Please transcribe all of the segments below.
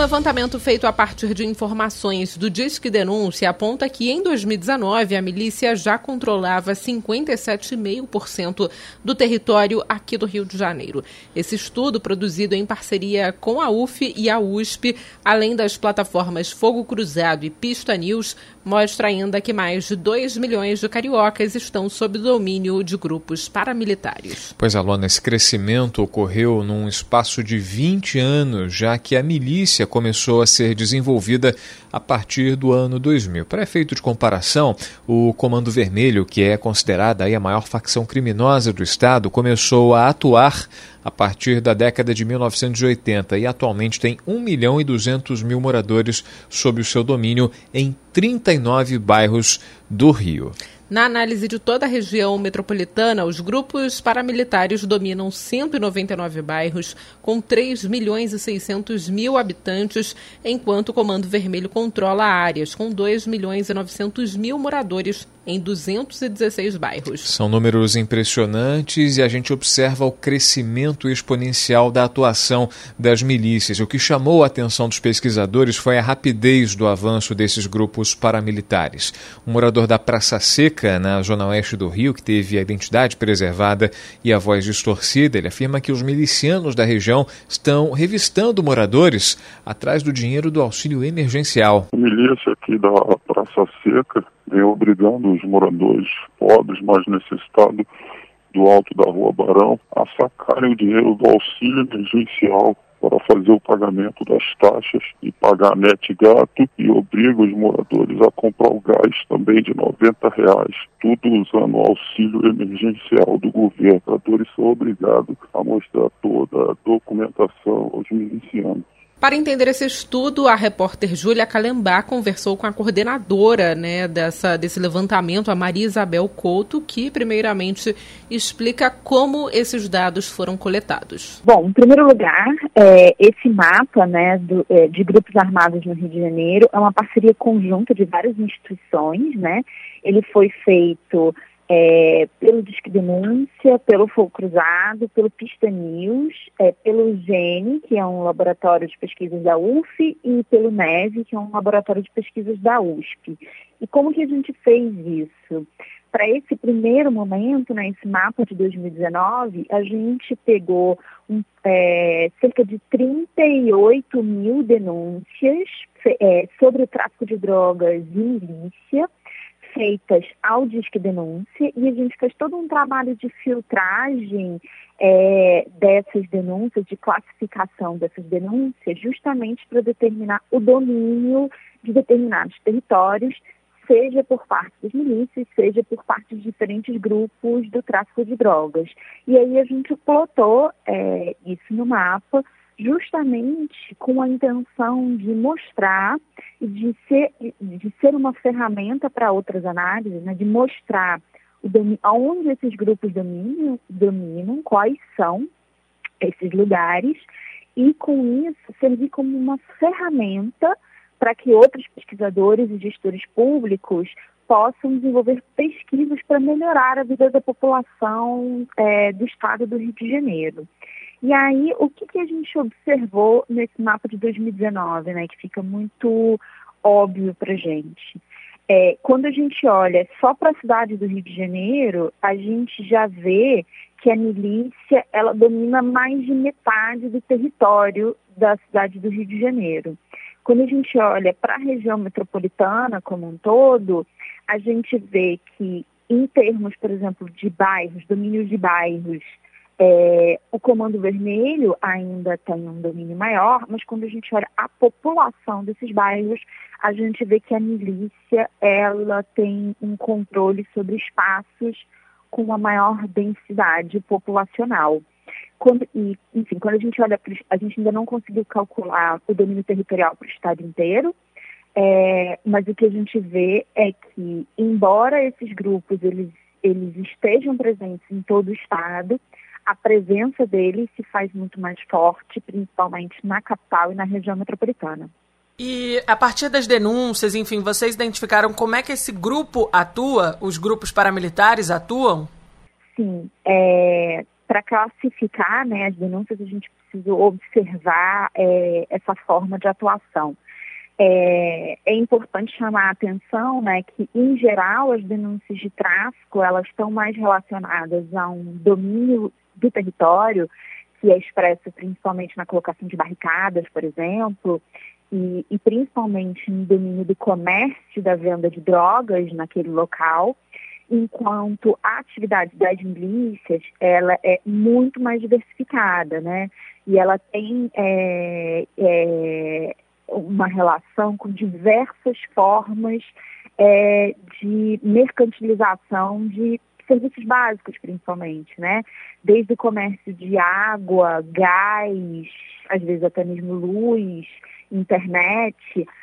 Levantamento feito a partir de informações do Disque Denúncia aponta que em 2019 a milícia já controlava 57,5% do território aqui do Rio de Janeiro. Esse estudo, produzido em parceria com a UF e a USP, além das plataformas Fogo Cruzado e Pista News, mostra ainda que mais de 2 milhões de cariocas estão sob domínio de grupos paramilitares. Pois, Alona, esse crescimento ocorreu num espaço de 20 anos, já que a milícia começou a ser desenvolvida a partir do ano 2000. Para efeito de comparação, o Comando Vermelho, que é considerada a maior facção criminosa do Estado, começou a atuar a partir da década de 1980 e atualmente tem 1 milhão e 200 mil moradores sob o seu domínio em 39 bairros do Rio. Na análise de toda a região metropolitana, os grupos paramilitares dominam 199 bairros com 3 milhões e 600 mil habitantes, enquanto o Comando Vermelho controla áreas com 2 milhões e 900 mil moradores em 216 bairros. São números impressionantes e a gente observa o crescimento exponencial da atuação das milícias. O que chamou a atenção dos pesquisadores foi a rapidez do avanço desses grupos paramilitares. Um morador da Praça Seca, na zona oeste do Rio, que teve a identidade preservada e a voz distorcida, ele afirma que os milicianos da região estão revistando moradores atrás do dinheiro do auxílio emergencial. A milícia aqui da Praça Seca vem obrigando os moradores pobres, mais necessitados do alto da Rua Barão, a sacarem o dinheiro do auxílio emergencial para fazer o pagamento das taxas e pagar net gato e obriga os moradores a comprar o gás também de 90 reais, tudo usando o auxílio emergencial do governo. Os moradores são obrigados a mostrar toda a documentação aos milicianos. Para entender esse estudo, a repórter Júlia Calembá conversou com a coordenadora né, dessa, desse levantamento, a Maria Isabel Couto, que primeiramente explica como esses dados foram coletados. Bom, em primeiro lugar, é, esse mapa né, do, é, de grupos armados no Rio de Janeiro é uma parceria conjunta de várias instituições. Né? Ele foi feito é, pelo Disque Denúncia, pelo Fogo Cruzado, pelo Pista News, é, pelo GENE, que é um laboratório de pesquisas da UF, e pelo NEV, que é um laboratório de pesquisas da USP. E como que a gente fez isso? Para esse primeiro momento, né, esse mapa de 2019, a gente pegou um, é, cerca de 38 mil denúncias é, sobre o tráfico de drogas e milícia, feitas ao Disque Denúncia e a gente fez todo um trabalho de filtragem é, dessas denúncias, de classificação dessas denúncias, justamente para determinar o domínio de determinados territórios, seja por parte das milícias, seja por parte de diferentes grupos do tráfico de drogas. E aí a gente plotou é, isso no mapa justamente com a intenção de mostrar de ser, de ser uma ferramenta para outras análises, né, de mostrar onde esses grupos dominam, dominam, quais são esses lugares, e com isso servir como uma ferramenta para que outros pesquisadores e gestores públicos possam desenvolver pesquisas para melhorar a vida da população é, do estado do Rio de Janeiro. E aí, o que, que a gente observou nesse mapa de 2019, né, que fica muito óbvio para gente? É, quando a gente olha só para a cidade do Rio de Janeiro, a gente já vê que a milícia ela domina mais de metade do território da cidade do Rio de Janeiro. Quando a gente olha para a região metropolitana como um todo, a gente vê que, em termos, por exemplo, de bairros, domínios de bairros, é, o Comando Vermelho ainda tem um domínio maior, mas quando a gente olha a população desses bairros, a gente vê que a milícia ela tem um controle sobre espaços com uma maior densidade populacional. Quando, e, enfim, quando a gente olha, a gente ainda não conseguiu calcular o domínio territorial para o estado inteiro, é, mas o que a gente vê é que, embora esses grupos eles, eles estejam presentes em todo o estado, a presença dele se faz muito mais forte, principalmente na capital e na região metropolitana. E a partir das denúncias, enfim, vocês identificaram como é que esse grupo atua, os grupos paramilitares atuam? Sim, é, para classificar né, as denúncias, a gente precisa observar é, essa forma de atuação. É, é, importante chamar a atenção né, que, em geral, as denúncias de tráfico elas estão mais relacionadas a um domínio do território, que é expresso principalmente na colocação de barricadas, por exemplo, e, e principalmente no domínio do comércio da venda de drogas naquele local, enquanto a atividade das milícias ela é muito mais diversificada, né? E ela tem é, é, uma relação com diversas formas é, de mercantilização de serviços básicos, principalmente, né? Desde o comércio de água, gás, às vezes até mesmo luz, internet,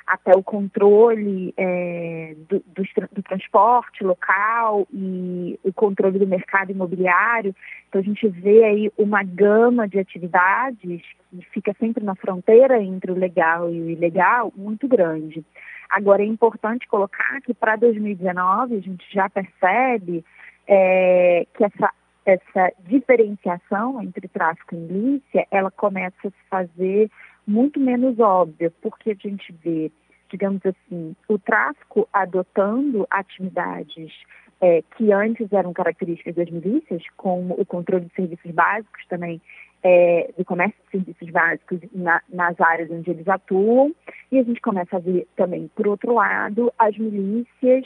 até o controle é, do, do, do, transporte local e o controle do mercado imobiliário. Então a gente vê aí uma gama de atividades que fica sempre na fronteira entre o legal e o ilegal muito grande. Agora é importante colocar que para 2019 a gente já percebe é, que essa essa diferenciação entre tráfico e milícia, ela começa a se fazer muito menos óbvia, porque a gente vê, digamos assim, o tráfico adotando atividades é, que antes eram características das milícias, como o controle de serviços básicos também, é, do comércio de serviços básicos na, nas áreas onde eles atuam, e a gente começa a ver também, por outro lado, as milícias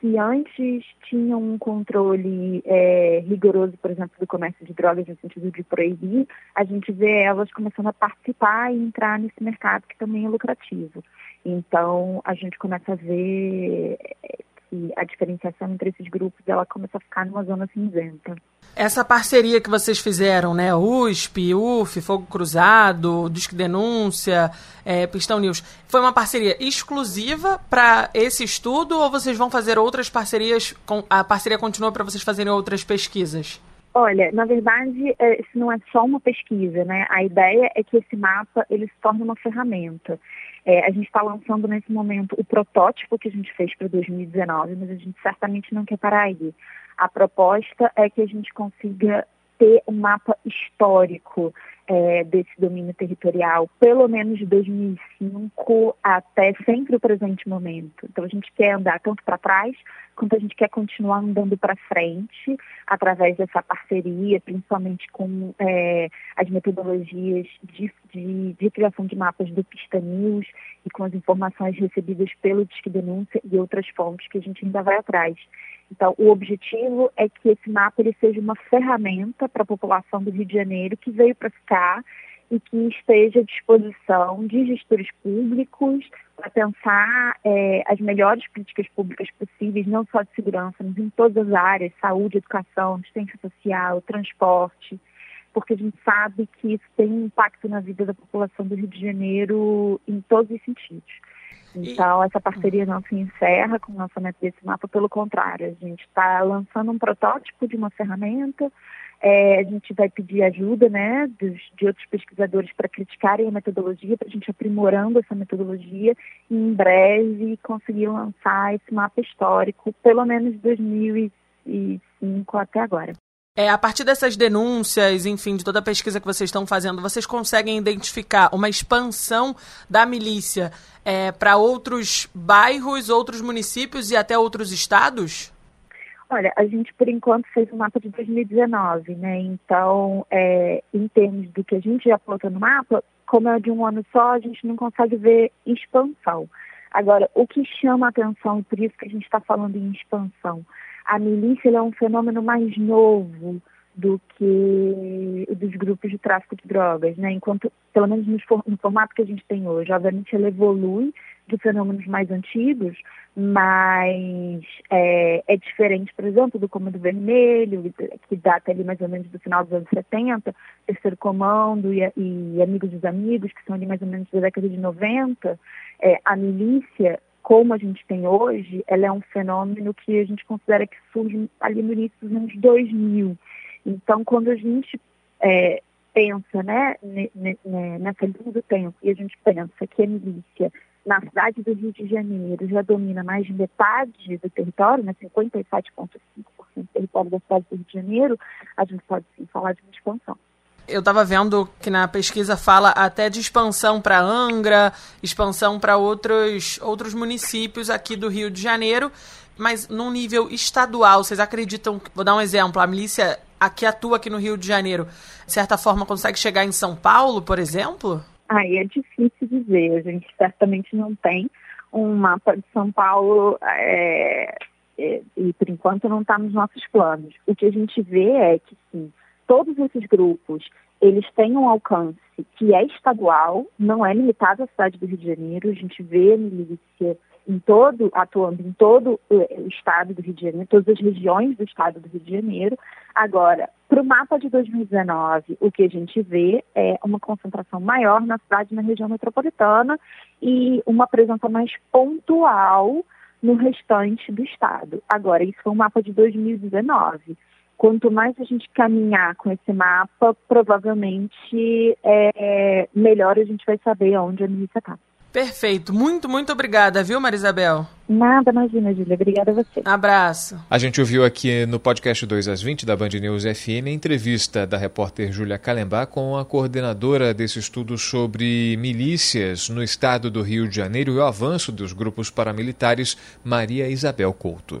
que antes tinham um controle é, rigoroso, por exemplo, do comércio de drogas, no sentido de proibir, a gente vê elas começando a participar e entrar nesse mercado que também é lucrativo. Então, a gente começa a ver que a diferenciação entre esses grupos ela começa a ficar numa zona cinzenta. Essa parceria que vocês fizeram, né, USP, UF, Fogo Cruzado, Disque Denúncia, é, Pistão News, foi uma parceria exclusiva para esse estudo ou vocês vão fazer outras parcerias? Com, a parceria continua para vocês fazerem outras pesquisas? Olha, na verdade, é, isso não é só uma pesquisa, né? A ideia é que esse mapa ele se torne uma ferramenta. É, a gente está lançando nesse momento o protótipo que a gente fez para 2019, mas a gente certamente não quer parar aí. A proposta é que a gente consiga ter um mapa histórico é, desse domínio territorial, pelo menos de 2005 até sempre o presente momento. Então a gente quer andar tanto para trás quanto a gente quer continuar andando para frente através dessa parceria, principalmente com é, as metodologias de, de, de, criação de mapas do Pista News e com as informações recebidas pelo Disque Denúncia e outras fontes que a gente ainda vai atrás. Então, o objetivo é que esse mapa ele seja uma ferramenta para a população do Rio de Janeiro que veio para ficar e que esteja à disposição de gestores públicos para pensar é, as melhores políticas públicas possíveis, não só de segurança, mas em todas as áreas, saúde, educação, assistência social, transporte, porque a gente sabe que isso tem um impacto na vida da população do Rio de Janeiro em todos os sentidos. Então, essa parceria não se encerra com o lançamento desse mapa, pelo contrário, a gente está lançando um protótipo de uma ferramenta, é, a gente vai pedir ajuda né, dos, de outros pesquisadores para criticarem a metodologia, para a gente aprimorando essa metodologia. E em breve conseguir lançar esse mapa histórico, pelo menos de 2005 até agora. É, a partir dessas denúncias, enfim, de toda a pesquisa que vocês estão fazendo, vocês conseguem identificar uma expansão da milícia é, para outros bairros, outros municípios e até outros estados? Olha, a gente por enquanto fez um mapa de 2019, né? Então, é, em termos do que a gente já aponta no mapa, como é de um ano só, a gente não consegue ver expansão. Agora, o que chama a atenção, e por isso que a gente está falando em expansão, a milícia é um fenômeno mais novo do que dos grupos de tráfico de drogas, né? Enquanto, pelo menos no, formato que a gente tem hoje, obviamente ela evolui de fenômenos mais antigos, mas é, é, diferente, por exemplo, do Comando Vermelho, que data ali mais ou menos do final dos anos 70, Terceiro Comando e, e Amigos dos Amigos, que são ali mais ou menos da década de 90. É, a milícia como a gente tem hoje, ela é um fenômeno que a gente considera que surge ali no início dos anos 2000. Então, quando a gente é, pensa né, nessa linha do tempo e a gente pensa que a milícia na cidade do Rio de Janeiro já domina mais de metade do território, né, 57,5% do território da cidade do Rio de Janeiro, a gente pode sim falar de uma expansão. Eu estava vendo que na pesquisa fala até de expansão para Angra, expansão para outros, outros municípios aqui do Rio de Janeiro, mas num nível estadual, vocês acreditam, vou dar um exemplo, a milícia aqui atua aqui no Rio de Janeiro, de certa forma consegue chegar em São Paulo, por exemplo? Aí é difícil dizer, a gente certamente não tem um mapa de São Paulo é, é, e por enquanto não está nos nossos planos. O que a gente vê é que sim, todos esses grupos eles têm um alcance que é estadual, não é limitado à cidade do Rio de Janeiro. A gente vê milícia em todo, atuando em todo o estado do Rio de Janeiro, todas as regiões do estado do Rio de Janeiro. Agora, para o mapa de 2019, o que a gente vê é uma concentração maior na cidade, na região metropolitana e uma presença mais pontual no restante do estado. Agora, isso foi um mapa de 2019. Quanto mais a gente caminhar com esse mapa, provavelmente é, melhor a gente vai saber onde a milícia está. Perfeito. Muito, muito obrigada, viu, Marisabel? Nada, imagina, Júlia. Obrigada a você. Abraço. A gente ouviu aqui no podcast 2 às 20 da Band News FM a entrevista da repórter Júlia Calembá com a coordenadora desse estudo sobre milícias no estado do Rio de Janeiro e o avanço dos grupos paramilitares, Maria Isabel Couto.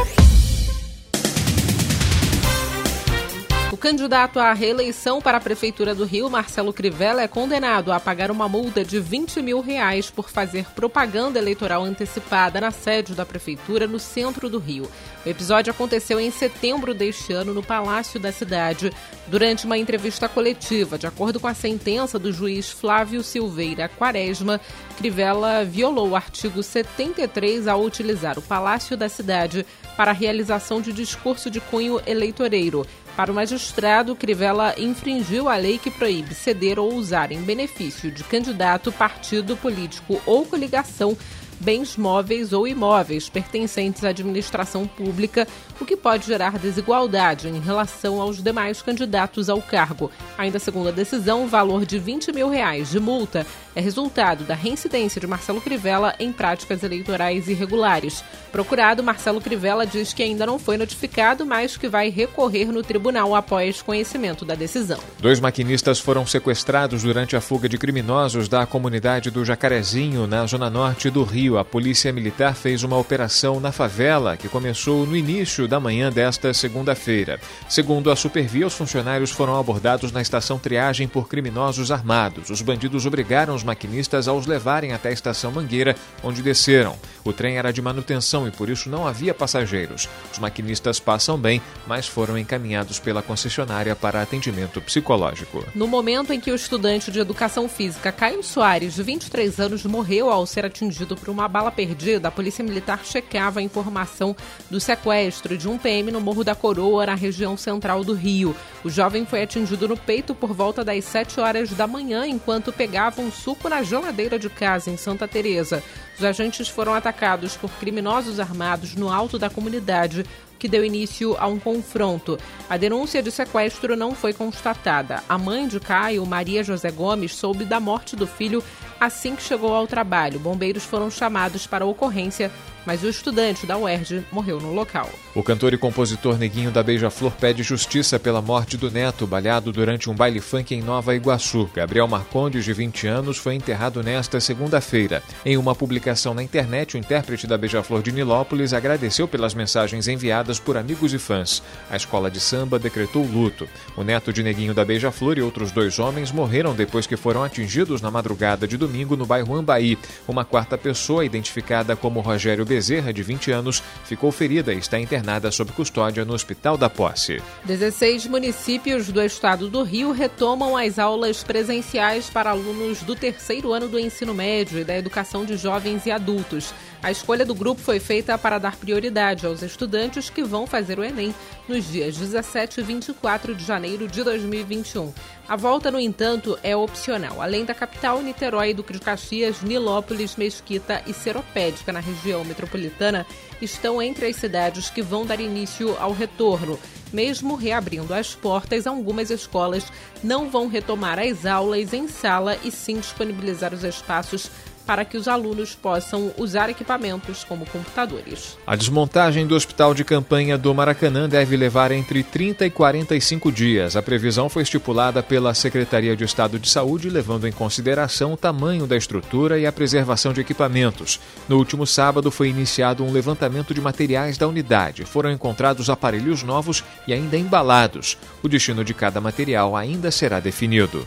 Candidato à reeleição para a Prefeitura do Rio, Marcelo Crivella, é condenado a pagar uma multa de 20 mil reais por fazer propaganda eleitoral antecipada na sede da Prefeitura no centro do Rio. O episódio aconteceu em setembro deste ano no Palácio da Cidade, durante uma entrevista coletiva. De acordo com a sentença do juiz Flávio Silveira Quaresma, Crivella violou o artigo 73 ao utilizar o Palácio da Cidade para a realização de discurso de cunho eleitoreiro. Para o magistrado, Crivella infringiu a lei que proíbe ceder ou usar em benefício de candidato, partido político ou coligação bens móveis ou imóveis pertencentes à administração pública, o que pode gerar desigualdade em relação aos demais candidatos ao cargo. Ainda segundo a decisão, o valor de 20 mil reais de multa é resultado da reincidência de Marcelo Crivella em práticas eleitorais irregulares. Procurado, Marcelo Crivella diz que ainda não foi notificado, mas que vai recorrer no tribunal após conhecimento da decisão. Dois maquinistas foram sequestrados durante a fuga de criminosos da comunidade do Jacarezinho, na zona norte do Rio. A polícia militar fez uma operação na favela que começou no início da manhã desta segunda-feira. Segundo a Supervia, os funcionários foram abordados na estação triagem por criminosos armados. Os bandidos obrigaram os maquinistas a os levarem até a estação Mangueira, onde desceram. O trem era de manutenção e por isso não havia passageiros. Os maquinistas passam bem, mas foram encaminhados pela concessionária para atendimento psicológico. No momento em que o estudante de educação física Caio Soares, de 23 anos, morreu ao ser atingido por uma bala perdida, a Polícia Militar checava a informação do sequestro de um PM no Morro da Coroa, na região central do Rio. O jovem foi atingido no peito por volta das 7 horas da manhã, enquanto pegava um suco na geladeira de casa em Santa Teresa. Os agentes foram atacados por criminosos armados no alto da comunidade, que deu início a um confronto. A denúncia de sequestro não foi constatada. A mãe de Caio, Maria José Gomes, soube da morte do filho assim que chegou ao trabalho. Bombeiros foram chamados para a ocorrência mas o estudante da UERJ morreu no local. O cantor e compositor Neguinho da Beija-Flor pede justiça pela morte do neto, baleado durante um baile funk em Nova Iguaçu. Gabriel Marcondes, de 20 anos, foi enterrado nesta segunda-feira. Em uma publicação na internet, o intérprete da Beija-Flor de Nilópolis agradeceu pelas mensagens enviadas por amigos e fãs. A escola de samba decretou luto. O neto de Neguinho da Beija-Flor e outros dois homens morreram depois que foram atingidos na madrugada de domingo no bairro Ambaí. Uma quarta pessoa, identificada como Rogério Bezerra, de 20 anos, ficou ferida e está internada sob custódia no Hospital da Posse. 16 municípios do estado do Rio retomam as aulas presenciais para alunos do terceiro ano do ensino médio e da educação de jovens e adultos. A escolha do grupo foi feita para dar prioridade aos estudantes que vão fazer o Enem nos dias 17 e 24 de janeiro de 2021. A volta, no entanto, é opcional. Além da capital, Niterói, Duque de Caxias, Nilópolis, Mesquita e Seropédica, na região metropolitana estão entre as cidades que vão dar início ao retorno. Mesmo reabrindo as portas, algumas escolas não vão retomar as aulas em sala e sim disponibilizar os espaços para que os alunos possam usar equipamentos como computadores. A desmontagem do hospital de campanha do Maracanã deve levar entre 30 e 45 dias. A previsão foi estipulada pela Secretaria de Estado de Saúde, levando em consideração o tamanho da estrutura e a preservação de equipamentos. No último sábado foi iniciado um levantamento de materiais da unidade. Foram encontrados aparelhos novos e ainda embalados. O destino de cada material ainda será definido.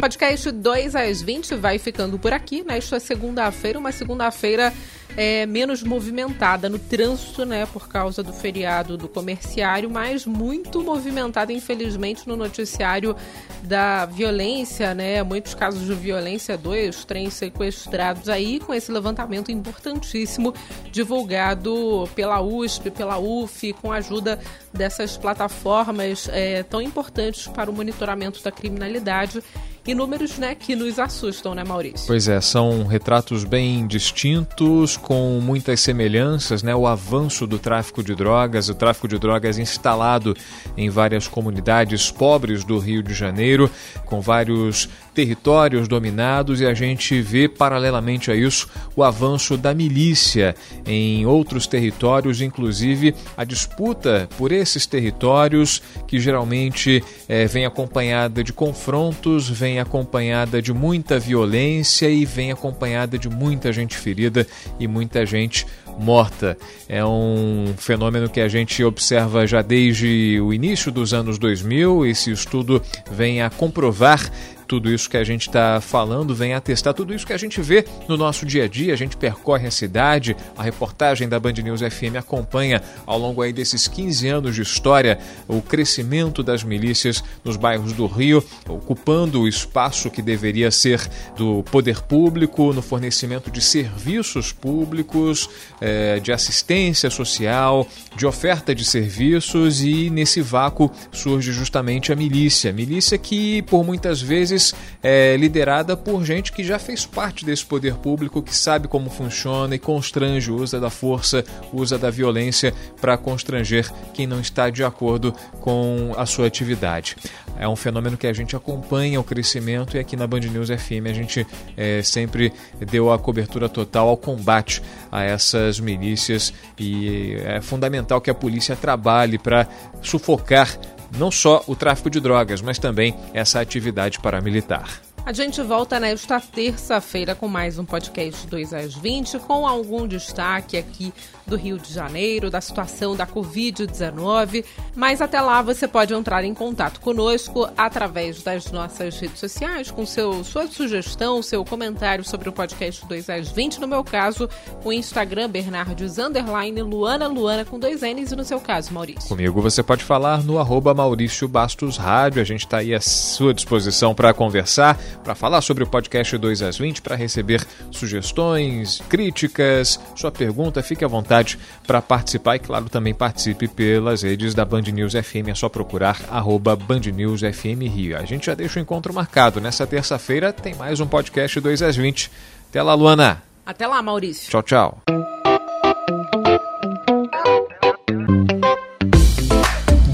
Podcast 2 às 20 vai ficando por aqui nesta segunda-feira, uma segunda-feira é, menos movimentada no trânsito, né, por causa do feriado do comerciário, mas muito movimentada, infelizmente, no noticiário da violência, né, muitos casos de violência, dois trens sequestrados aí, com esse levantamento importantíssimo divulgado pela USP, pela UF, com a ajuda dessas plataformas é, tão importantes para o monitoramento da criminalidade e números né, que nos assustam, né, Maurício? Pois é, são retratos bem distintos, com muitas semelhanças, né? O avanço do tráfico de drogas, o tráfico de drogas instalado em várias comunidades pobres do Rio de Janeiro, com vários territórios dominados e a gente vê paralelamente a isso o avanço da milícia em outros territórios, inclusive a disputa por esses territórios que geralmente é, vem acompanhada de confrontos, vem acompanhada de muita violência e vem acompanhada de muita gente ferida e muita gente morta. É um fenômeno que a gente observa já desde o início dos anos 2000. Esse estudo vem a comprovar tudo isso que a gente está falando, vem atestar tudo isso que a gente vê no nosso dia a dia. A gente percorre a cidade, a reportagem da Band News FM acompanha ao longo aí desses 15 anos de história o crescimento das milícias nos bairros do Rio, ocupando o espaço que deveria ser do poder público no fornecimento de serviços públicos, eh, de assistência social, de oferta de serviços e nesse vácuo surge justamente a milícia. Milícia que por muitas vezes é, liderada por gente que já fez parte desse poder público, que sabe como funciona e constrange, usa da força, usa da violência para constranger quem não está de acordo com a sua atividade. É um fenômeno que a gente acompanha o crescimento e aqui na Band News FM a gente é, sempre deu a cobertura total ao combate a essas milícias e é fundamental que a polícia trabalhe para sufocar não só o tráfico de drogas, mas também essa atividade paramilitar. A gente volta nesta terça-feira com mais um podcast 2 às 20, com algum destaque aqui do Rio de Janeiro, da situação da Covid-19. Mas até lá você pode entrar em contato conosco através das nossas redes sociais, com seu, sua sugestão, seu comentário sobre o podcast 2 às 20. No meu caso, o Instagram Bernardes Underline Luana Luana com dois N's e no seu caso, Maurício. Comigo você pode falar no arroba Maurício Bastos Rádio. A gente está aí à sua disposição para conversar, para falar sobre o podcast 2 às 20, para receber sugestões, críticas, sua pergunta, fique à vontade para participar e, claro, também participe pelas redes da Band News FM. É só procurar arroba Band News FM Rio. A gente já deixa o encontro marcado. Nessa terça-feira tem mais um podcast 2 às 20. Até lá, Luana. Até lá, Maurício. Tchau, tchau.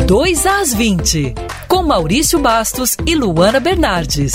Dois às 20, com Maurício Bastos e Luana Bernardes.